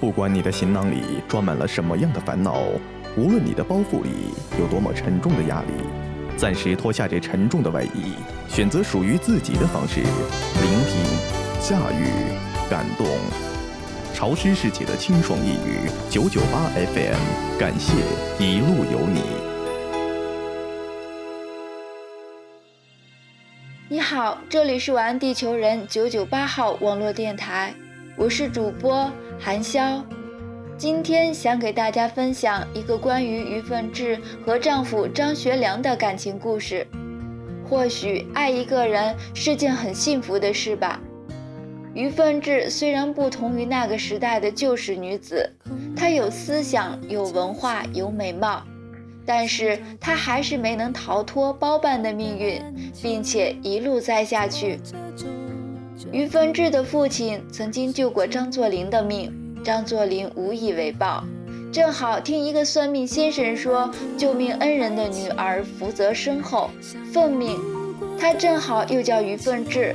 不管你的行囊里装满了什么样的烦恼，无论你的包袱里有多么沉重的压力，暂时脱下这沉重的外衣，选择属于自己的方式，聆听、驾驭、感动。潮湿世界的清爽一语，九九八 FM，感谢一路有你。你好，这里是玩地球人九九八号网络电台，我是主播韩潇。今天想给大家分享一个关于于凤至和丈夫张学良的感情故事。或许爱一个人是件很幸福的事吧。于凤至虽然不同于那个时代的旧式女子，她有思想、有文化、有美貌，但是她还是没能逃脱包办的命运，并且一路栽下去。于凤至的父亲曾经救过张作霖的命，张作霖无以为报，正好听一个算命先生说，救命恩人的女儿福泽深厚，奉命，他正好又叫于凤至。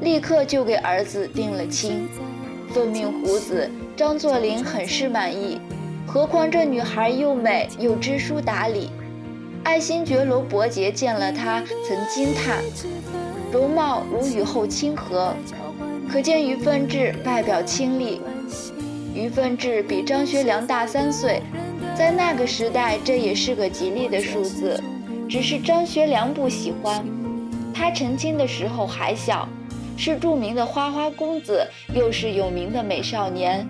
立刻就给儿子定了亲，奉命胡子张作霖很是满意，何况这女孩又美又知书达理。爱新觉罗伯杰见了她，曾惊叹容貌如雨后清河，可见于凤至外表清丽。于凤至比张学良大三岁，在那个时代这也是个吉利的数字，只是张学良不喜欢。他成亲的时候还小。是著名的花花公子，又是有名的美少年，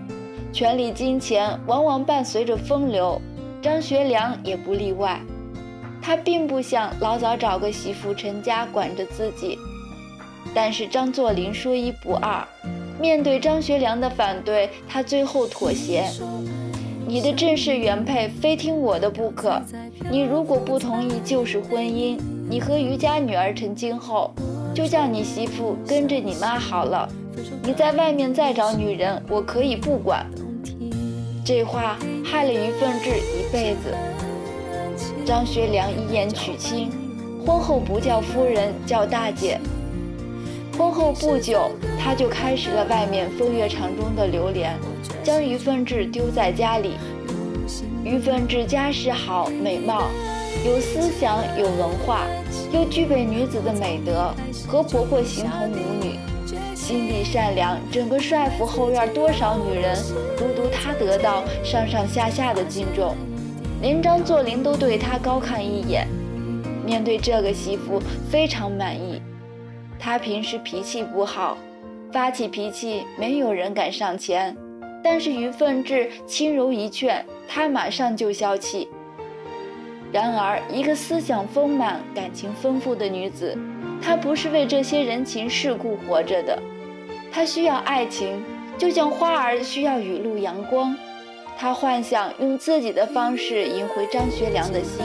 权力金钱往往伴随着风流，张学良也不例外。他并不想老早找个媳妇成家管着自己，但是张作霖说一不二，面对张学良的反对，他最后妥协。你的正式原配非听我的不可，你如果不同意就是婚姻，你和余家女儿成亲后。就叫你媳妇跟着你妈好了，你在外面再找女人，我可以不管。这话害了于凤至一辈子。张学良一言娶亲，婚后不叫夫人，叫大姐。婚后不久，他就开始了外面风月场中的流连，将于凤至丢在家里。于凤至家世好，美貌。有思想，有文化，又具备女子的美德，和婆婆形同母女，心地善良。整个帅府后院，多少女人独独她得到上上下下的敬重，连张作霖都对她高看一眼。面对这个媳妇，非常满意。他平时脾气不好，发起脾气没有人敢上前，但是于凤至轻柔一劝，他马上就消气。然而，一个思想丰满、感情丰富的女子，她不是为这些人情世故活着的。她需要爱情，就像花儿需要雨露阳光。她幻想用自己的方式赢回张学良的心，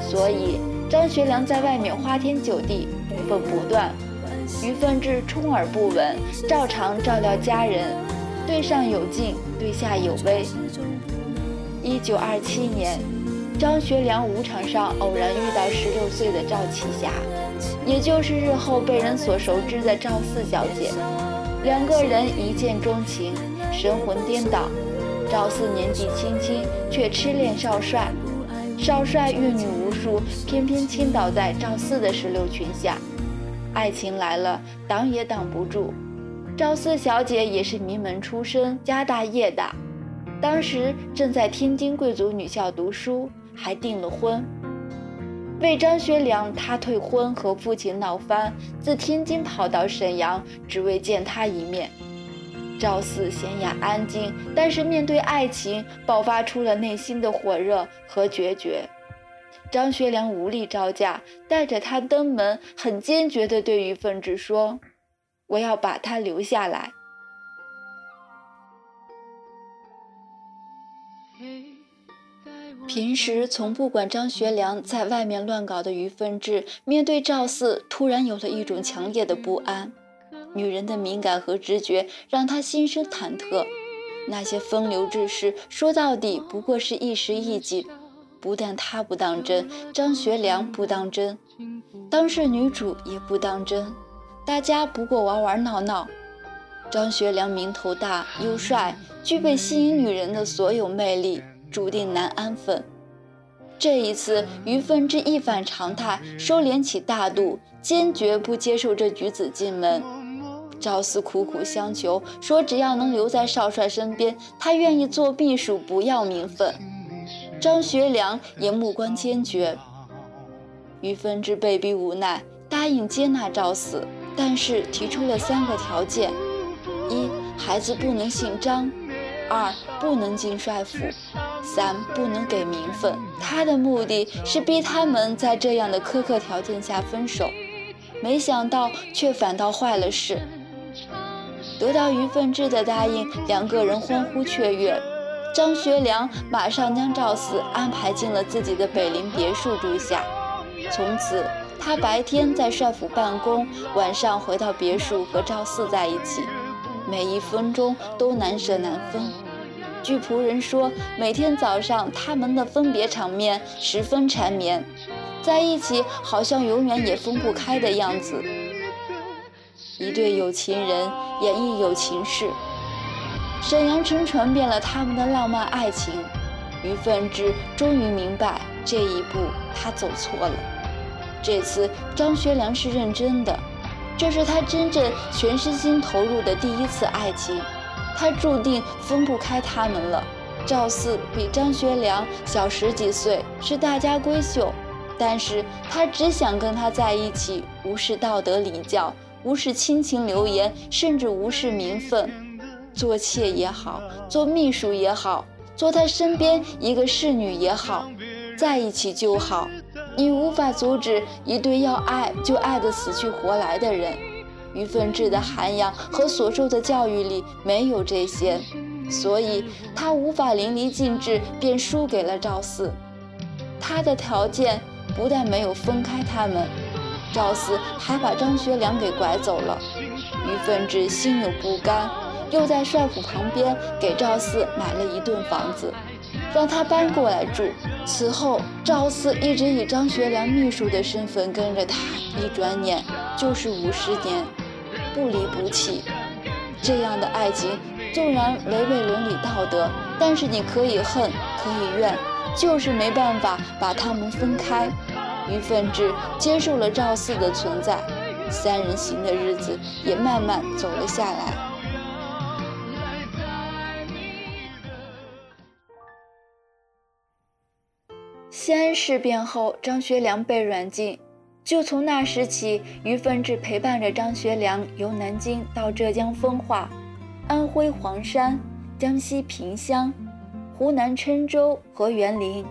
所以张学良在外面花天酒地，分不断。于凤至充耳不闻，照常照料家人，对上有敬，对下有威。一九二七年。张学良舞场上偶然遇到十六岁的赵启霞，也就是日后被人所熟知的赵四小姐。两个人一见钟情，神魂颠倒。赵四年纪轻轻，却痴恋少帅。少帅阅女无数，偏偏倾倒在赵四的石榴裙下。爱情来了，挡也挡不住。赵四小姐也是名门出身，家大业大，当时正在天津贵族女校读书。还订了婚，为张学良，他退婚和父亲闹翻，自天津跑到沈阳，只为见他一面。赵四娴雅安静，但是面对爱情，爆发出了内心的火热和决绝。张学良无力招架，带着他登门，很坚决地对于凤至说：“我要把他留下来。”平时从不管张学良在外面乱搞的于凤至，面对赵四，突然有了一种强烈的不安。女人的敏感和直觉让她心生忐忑。那些风流之事，说到底不过是一时意境。不但他不当真，张学良不当真，当事女主也不当真，大家不过玩玩闹闹。张学良名头大又帅，具备吸引女人的所有魅力，注定难安分。这一次，于凤至一反常态，收敛起大度，坚决不接受这举子进门。赵四苦苦相求，说只要能留在少帅身边，他愿意做秘书，不要名分。张学良也目光坚决。于凤至被逼无奈，答应接纳赵四，但是提出了三个条件：一，孩子不能姓张；二，不能进帅府；三，不能给名分。他的目的是逼他们在这样的苛刻条件下分手，没想到却反倒坏了事。得到于凤至的答应，两个人欢呼雀跃。张学良马上将赵四安排进了自己的北陵别墅住下。从此，他白天在帅府办公，晚上回到别墅和赵四在一起，每一分钟都难舍难分。据仆人说，每天早上他们的分别场面十分缠绵，在一起好像永远也分不开的样子。一对有情人演绎有情事，沈阳城传遍了他们的浪漫爱情。于凤至终于明白，这一步他走错了。这次张学良是认真的，这是他真正全身心投入的第一次爱情，他注定分不开他们了。赵四比张学良小十几岁，是大家闺秀，但是他只想跟他在一起，无视道德礼教。无视亲情流言，甚至无视名分，做妾也好，做秘书也好，做他身边一个侍女也好，在一起就好。你无法阻止一对要爱就爱得死去活来的人。于凤至的涵养和所受的教育里没有这些，所以他无法淋漓尽致，便输给了赵四。他的条件不但没有分开他们。赵四还把张学良给拐走了，于凤至心有不甘，又在帅府旁边给赵四买了一栋房子，让他搬过来住。此后，赵四一直以张学良秘书的身份跟着他，一转眼就是五十年，不离不弃。这样的爱情，纵然违背伦理道德，但是你可以恨，可以怨，就是没办法把他们分开。于凤至接受了赵四的存在，三人行的日子也慢慢走了下来。西安事变后，张学良被软禁，就从那时起，于凤至陪伴着张学良由南京到浙江奉化、安徽黄山、江西萍乡、湖南郴州和园林。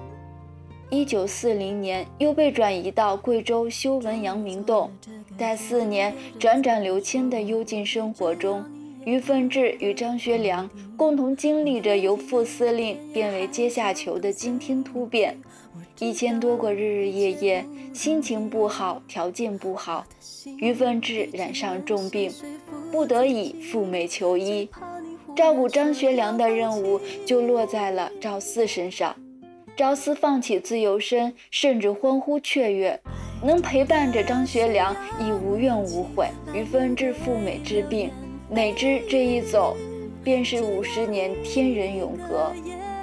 一九四零年，又被转移到贵州修文阳明洞。在四年辗转流迁的幽静生活中，于凤至与张学良共同经历着由副司令变为阶下囚的惊天突变。一千多个日日夜夜，心情不好，条件不好，于凤至染上重病，不得已赴美求医。照顾张学良的任务就落在了赵四身上。赵四放弃自由身，甚至欢呼雀跃，能陪伴着张学良已无怨无悔。于凤至赴美治病，哪知这一走，便是五十年天人永隔，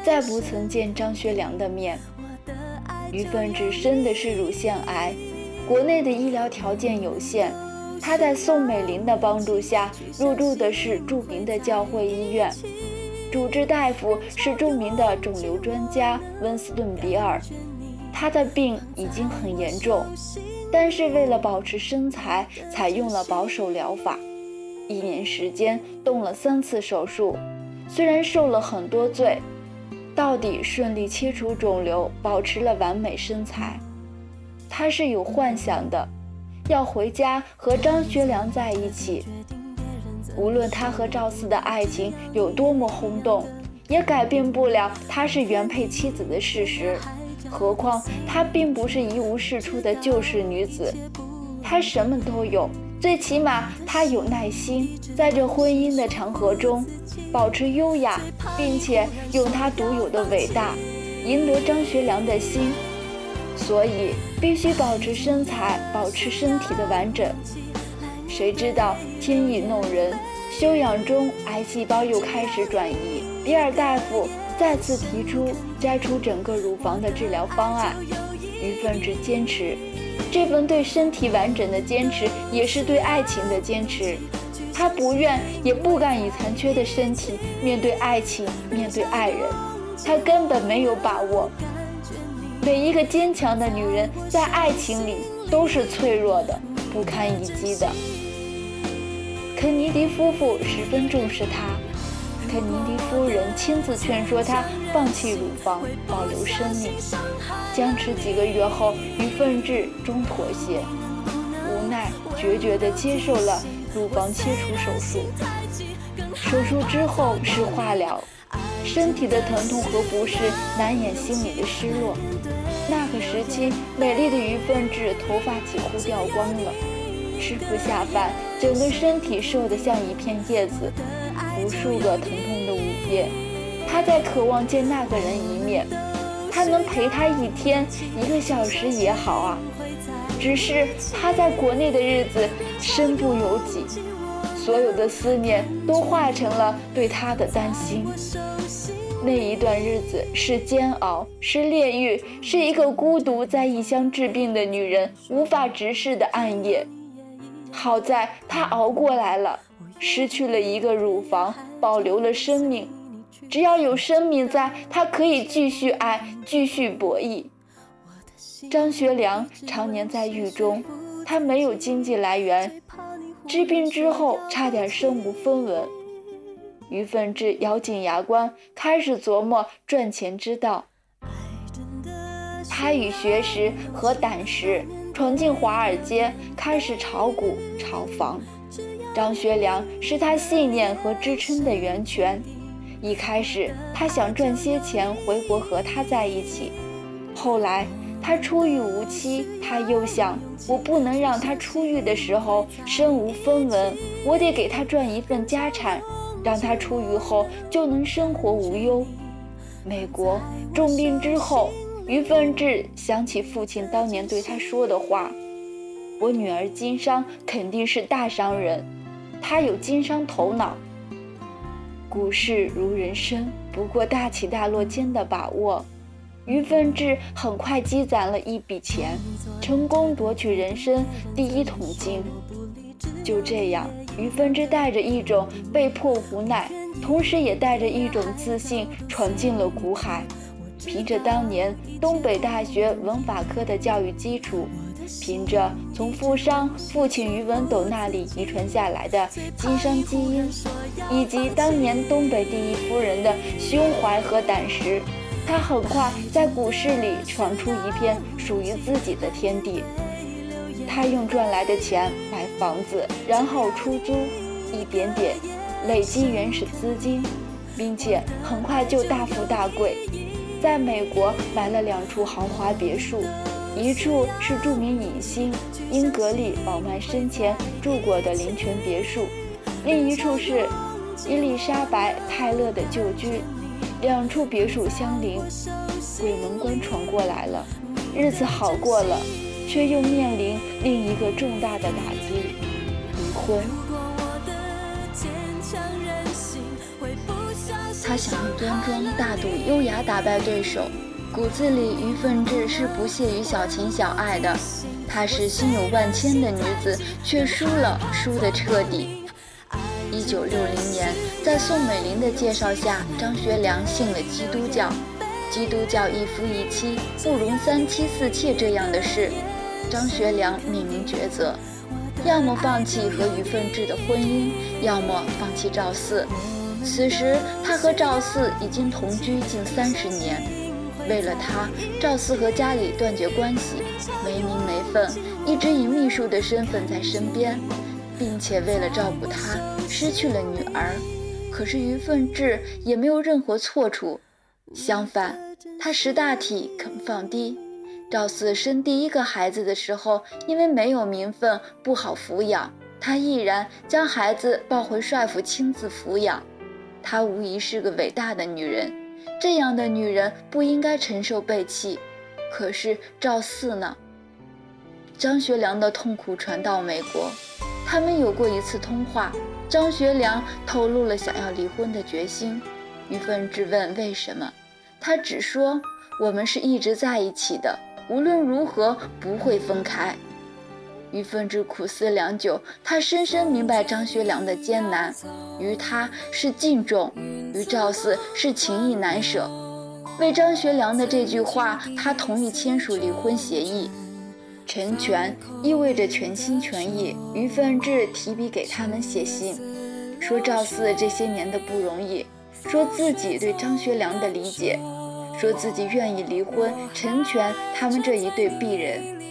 再不曾见张学良的面。于凤至生的是乳腺癌，国内的医疗条件有限，他在宋美龄的帮助下入住的是著名的教会医院。主治大夫是著名的肿瘤专家温斯顿·比尔，他的病已经很严重，但是为了保持身材，采用了保守疗法，一年时间动了三次手术，虽然受了很多罪，到底顺利切除肿瘤，保持了完美身材。他是有幻想的，要回家和张学良在一起。无论他和赵四的爱情有多么轰动，也改变不了他是原配妻子的事实。何况她并不是一无是处的旧式女子，她什么都有，最起码她有耐心，在这婚姻的长河中保持优雅，并且用她独有的伟大赢得张学良的心。所以必须保持身材，保持身体的完整。谁知道天意弄人，休养中，癌细胞又开始转移。比尔大夫再次提出摘除整个乳房的治疗方案，于凤至坚持。这份对身体完整的坚持，也是对爱情的坚持。他不愿也不敢以残缺的身体面对爱情，面对爱人。他根本没有把握。每一个坚强的女人在爱情里都是脆弱的，不堪一击的。肯尼迪夫妇十分重视她，肯尼迪夫人亲自劝说她放弃乳房，保留生命。僵持几个月后，于凤至终妥协，无奈决绝地接受了乳房切除手术。手术之后是化疗。身体的疼痛和不适难掩心里的失落。那个时期，美丽的于凤至头发几乎掉光了，吃不下饭，整个身体瘦得像一片叶子。无数个疼痛的午夜，他在渴望见那个人一面。他能陪她一天，一个小时也好啊。只是他在国内的日子身不由己，所有的思念都化成了对他的担心。那一段日子是煎熬，是炼狱，是一个孤独在异乡治病的女人无法直视的暗夜。好在她熬过来了，失去了一个乳房，保留了生命。只要有生命在，他可以继续爱，继续博弈。张学良常年在狱中，他没有经济来源，治病之后差点身无分文。于凤至咬紧牙关，开始琢磨赚钱之道。他以学识和胆识闯进华尔街，开始炒股、炒房。张学良是他信念和支撑的源泉。一开始，他想赚些钱回国和他在一起。后来，他出狱无期，他又想，我不能让他出狱的时候身无分文，我得给他赚一份家产。让他出狱后就能生活无忧。美国重病之后，于凤至想起父亲当年对他说的话：“我女儿经商肯定是大商人，他有经商头脑。股市如人生，不过大起大落间的把握。”于凤至很快积攒了一笔钱，成功夺取人生第一桶金。就这样。于凤至带着一种被迫无奈，同时也带着一种自信，闯进了股海。凭着当年东北大学文法科的教育基础，凭着从富商父亲于文斗那里遗传下来的经商基因，以及当年东北第一夫人的胸怀和胆识，他很快在股市里闯出一片属于自己的天地。他用赚来的钱买房子，然后出租，一点点累积原始资金，并且很快就大富大贵。在美国买了两处豪华别墅，一处是著名影星英格丽·褒曼生前住过的林泉别墅，另一处是伊丽莎白·泰勒的旧居。两处别墅相邻，鬼门关闯过来了，日子好过了。却又面临另一个重大的打击——离婚。他想用端庄大度、优雅打败对手，骨子里于凤至是不屑于小情小爱的。她是心有万千的女子，却输了，输得彻底。一九六零年，在宋美龄的介绍下，张学良信了基督教。基督教一夫一妻不容三妻四妾这样的事。张学良面临抉择，要么放弃和于凤至的婚姻，要么放弃赵四。此时，他和赵四已经同居近三十年。为了他，赵四和家里断绝关系，没名没分，一直以秘书的身份在身边，并且为了照顾他，失去了女儿。可是于凤至也没有任何错处，相反，他识大体，肯放低。赵四生第一个孩子的时候，因为没有名分，不好抚养，他毅然将孩子抱回帅府亲自抚养。她无疑是个伟大的女人，这样的女人不应该承受背弃。可是赵四呢？张学良的痛苦传到美国，他们有过一次通话，张学良透露了想要离婚的决心。于凤至问为什么，他只说我们是一直在一起的，无论如何不会分开。于凤至苦思良久，他深深明白张学良的艰难，于他是敬重，于赵四是情意难舍。为张学良的这句话，他同意签署离婚协议。成全意味着全心全意。于凤至提笔给他们写信，说赵四这些年的不容易，说自己对张学良的理解，说自己愿意离婚，成全他们这一对璧人。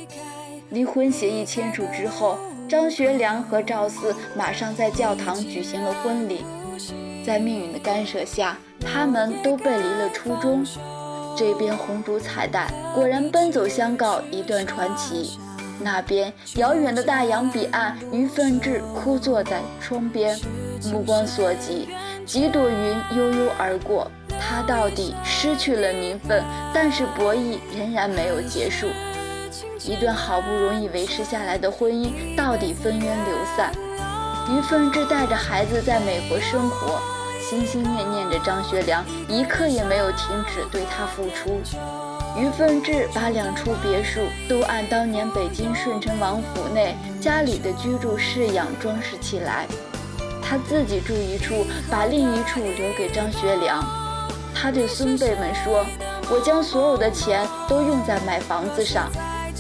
离婚协议签署之后，张学良和赵四马上在教堂举行了婚礼。在命运的干涉下，他们都背离了初衷。这边红烛彩带，果然奔走相告一段传奇。那边遥远的大洋彼岸，于凤至枯坐在窗边，目光所及，几朵云悠悠而过。他到底失去了名分，但是博弈仍然没有结束。一段好不容易维持下来的婚姻，到底分缘流散。于凤至带着孩子在美国生活，心心念念着张学良，一刻也没有停止对他付出。于凤至把两处别墅都按当年北京顺城王府内家里的居住式样装饰起来，他自己住一处，把另一处留给张学良。他对孙辈们说：“我将所有的钱都用在买房子上。”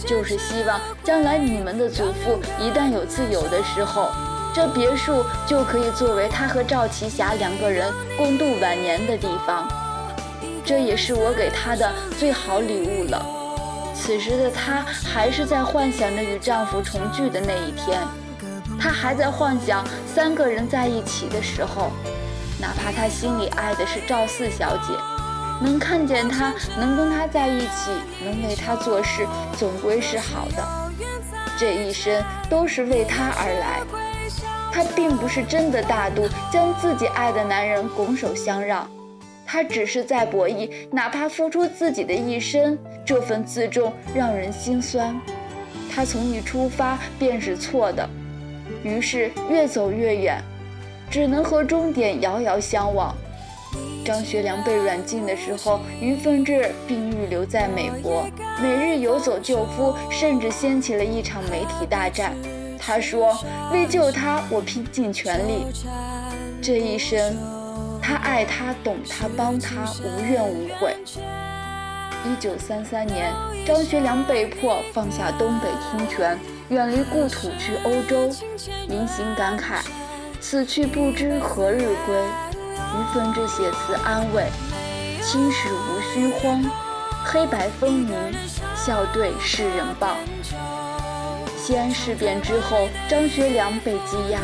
就是希望将来你们的祖父一旦有自由的时候，这别墅就可以作为他和赵奇霞两个人共度晚年的地方。这也是我给他的最好礼物了。此时的她还是在幻想着与丈夫重聚的那一天，她还在幻想三个人在一起的时候，哪怕她心里爱的是赵四小姐。能看见他，能跟他在一起，能为他做事，总归是好的。这一生都是为他而来。他并不是真的大度，将自己爱的男人拱手相让。他只是在博弈，哪怕付出自己的一生，这份自重让人心酸。他从一出发便是错的，于是越走越远，只能和终点遥遥相望。张学良被软禁的时候，于凤至并预留在美国，每日游走救夫，甚至掀起了一场媒体大战。他说：“为救他，我拼尽全力。这一生，他爱他，懂他，帮他，无怨无悔。”一九三三年，张学良被迫放下东北听权，远离故土去欧洲，临行感慨：“此去不知何日归。”于凤至写词安慰：“青史无需慌，黑白分明，笑对世人报。”西安事变之后，张学良被羁押，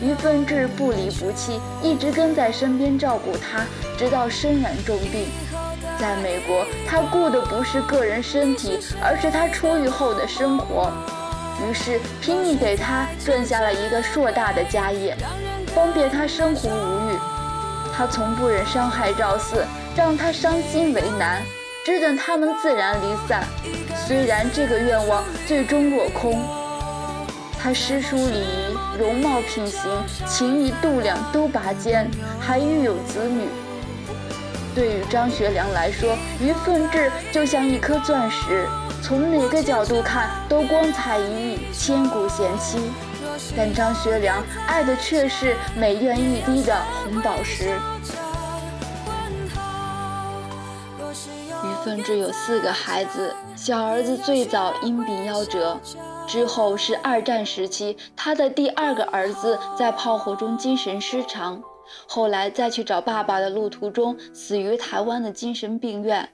于凤至不离不弃，一直跟在身边照顾他，直到身染重病。在美国，他顾的不是个人身体，而是他出狱后的生活，于是拼命给他赚下了一个硕大的家业，方便他生活无虞。他从不忍伤害赵四，让他伤心为难，只等他们自然离散。虽然这个愿望最终落空，他诗书礼仪、容貌品行、情义度量都拔尖，还育有子女。对于张学良来说，于凤至就像一颗钻石，从哪个角度看都光彩熠熠，千古贤妻。但张学良爱的却是美艳欲滴的红宝石。于凤至有四个孩子，小儿子最早因病夭折，之后是二战时期，他的第二个儿子在炮火中精神失常，后来再去找爸爸的路途中死于台湾的精神病院。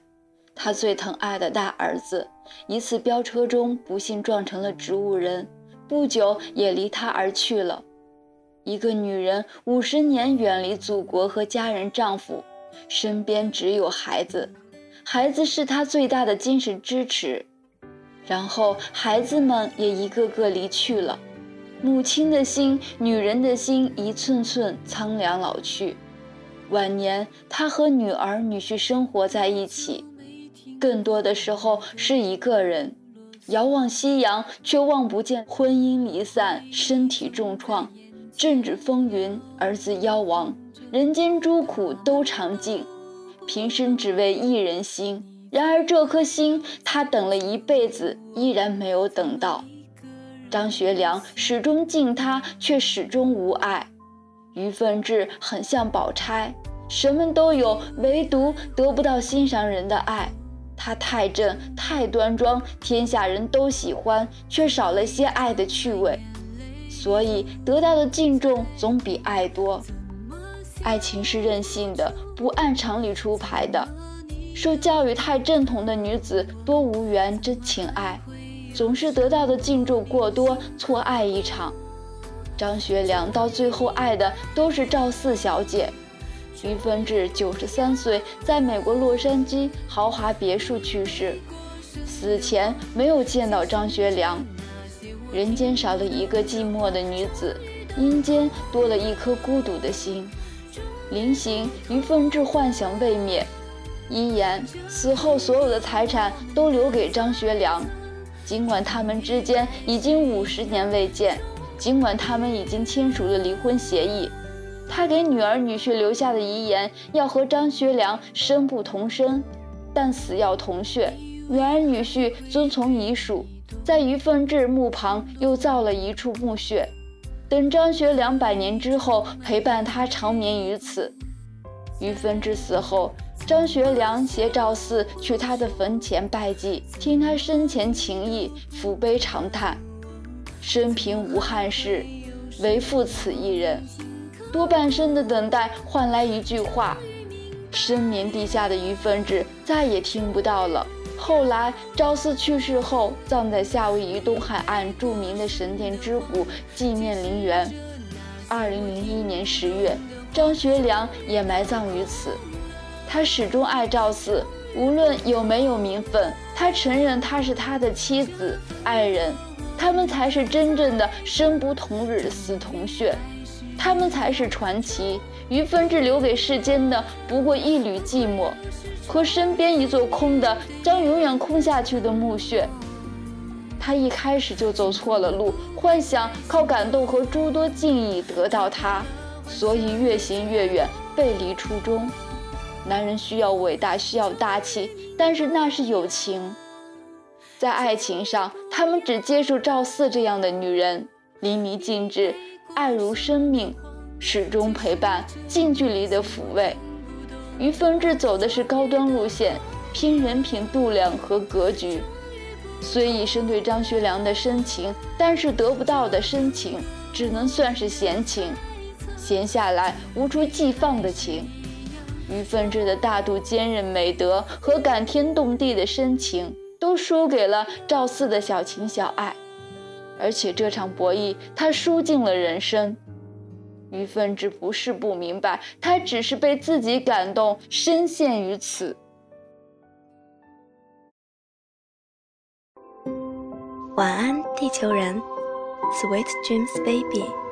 他最疼爱的大儿子，一次飙车中不幸撞成了植物人。不久也离他而去了。一个女人五十年远离祖国和家人、丈夫，身边只有孩子，孩子是她最大的精神支持。然后孩子们也一个个离去了，母亲的心，女人的心，一寸寸苍凉老去。晚年，她和女儿、女婿生活在一起，更多的时候是一个人。遥望夕阳，却望不见婚姻离散，身体重创，政治风云，儿子夭亡，人间诸苦都尝尽，平生只为一人心。然而这颗心，他等了一辈子，依然没有等到。张学良始终敬他，却始终无爱。于凤至很像宝钗，什么都有，唯独得不到心上人的爱。她太正，太端庄，天下人都喜欢，却少了些爱的趣味。所以得到的敬重总比爱多。爱情是任性的，不按常理出牌的。受教育太正统的女子多无缘真情爱，总是得到的敬重过多，错爱一场。张学良到最后爱的都是赵四小姐。于凤至九十三岁，在美国洛杉矶豪华别墅去世，死前没有见到张学良。人间少了一个寂寞的女子，阴间多了一颗孤独的心。临行，于凤至幻想未灭，遗言死后所有的财产都留给张学良。尽管他们之间已经五十年未见，尽管他们已经签署了离婚协议。他给女儿女婿留下的遗言，要和张学良生不同生，但死要同穴。女儿女婿遵从遗嘱，在于凤至墓旁又造了一处墓穴，等张学良百年之后陪伴他长眠于此。于凤至死后，张学良携赵四去他的坟前拜祭，听他生前情谊，抚悲长叹：生平无憾事，唯负此一人。多半生的等待换来一句话，深眠地下的于凤至再也听不到了。后来赵四去世后，葬在夏威夷东海岸著名的神殿之谷纪念陵园。二零零一年十月，张学良也埋葬于此。他始终爱赵四，无论有没有名分，他承认她是他的妻子、爱人，他们才是真正的生不同日，死同穴。他们才是传奇。于凤至留给世间的不过一缕寂寞，和身边一座空的、将永远空下去的墓穴。他一开始就走错了路，幻想靠感动和诸多敬意得到他，所以越行越远，背离初衷。男人需要伟大，需要大气，但是那是友情。在爱情上，他们只接受赵四这样的女人，淋漓尽致。爱如生命，始终陪伴，近距离的抚慰。于凤至走的是高端路线，拼人品、度量和格局。虽一生对张学良的深情，但是得不到的深情，只能算是闲情，闲下来无处寄放的情。于凤至的大度、坚韧、美德和感天动地的深情，都输给了赵四的小情小爱。而且这场博弈，他输尽了人生。于凤至不是不明白，他只是被自己感动，深陷于此。晚安，地球人，Sweet dreams, baby。